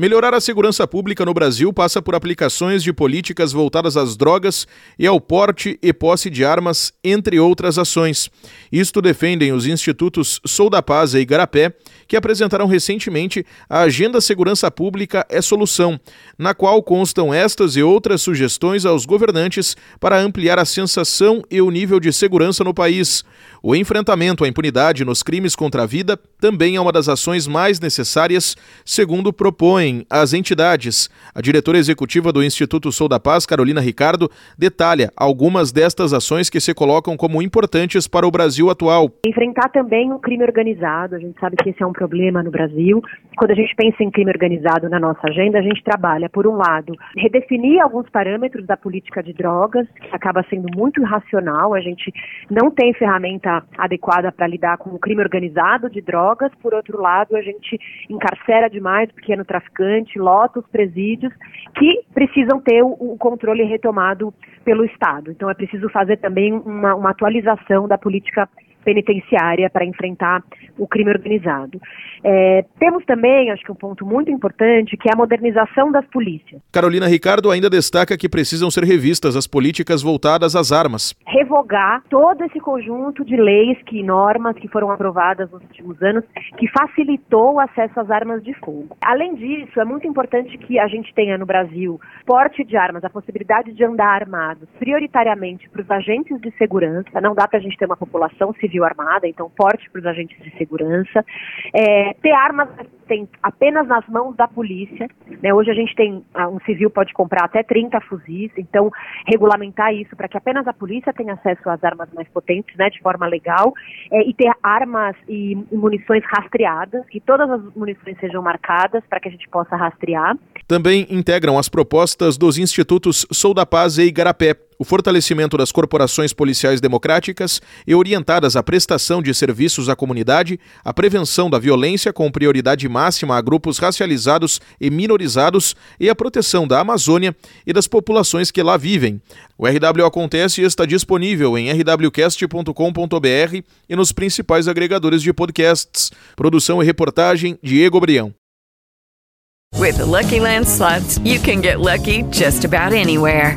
Melhorar a segurança pública no Brasil passa por aplicações de políticas voltadas às drogas e ao porte e posse de armas, entre outras ações. Isto defendem os institutos Sou da Paz e Igarapé, que apresentaram recentemente a Agenda Segurança Pública é Solução, na qual constam estas e outras sugestões aos governantes para ampliar a sensação e o nível de segurança no país. O enfrentamento à impunidade nos crimes contra a vida também é uma das ações mais necessárias, segundo propõe as entidades. A diretora executiva do Instituto Sou da Paz, Carolina Ricardo, detalha algumas destas ações que se colocam como importantes para o Brasil atual. Enfrentar também o crime organizado, a gente sabe que esse é um problema no Brasil. Quando a gente pensa em crime organizado na nossa agenda, a gente trabalha, por um lado, redefinir alguns parâmetros da política de drogas, que acaba sendo muito irracional, a gente não tem ferramenta adequada para lidar com o crime organizado de drogas, por outro lado, a gente encarcera demais o pequeno traficante traficante, lota os presídios, que precisam ter o, o, controle retomado pelo Estado. Então é preciso fazer também uma, uma atualização da política penitenciária para enfrentar o crime organizado. É, temos também, acho que um ponto muito importante, que é a modernização das polícias. Carolina Ricardo ainda destaca que precisam ser revistas as políticas voltadas às armas. Revogar todo esse conjunto de leis e normas que foram aprovadas nos últimos anos, que facilitou o acesso às armas de fogo. Além disso, é muito importante que a gente tenha no Brasil porte de armas, a possibilidade de andar armado, prioritariamente para os agentes de segurança. Não dá para a gente ter uma população civil civil armada, então porte para os agentes de segurança, é, ter armas tem apenas nas mãos da polícia. Né? Hoje a gente tem, ah, um civil pode comprar até 30 fuzis, então regulamentar isso para que apenas a polícia tenha acesso às armas mais potentes, né, de forma legal, é, e ter armas e munições rastreadas, que todas as munições sejam marcadas para que a gente possa rastrear. Também integram as propostas dos institutos Sou da Paz e Igarapé o fortalecimento das corporações policiais democráticas e orientadas à prestação de serviços à comunidade, a prevenção da violência com prioridade máxima a grupos racializados e minorizados e a proteção da Amazônia e das populações que lá vivem. O RW Acontece está disponível em rwcast.com.br e nos principais agregadores de podcasts. Produção e reportagem Diego Brião. With the Lucky Land slots, you can get lucky just about anywhere.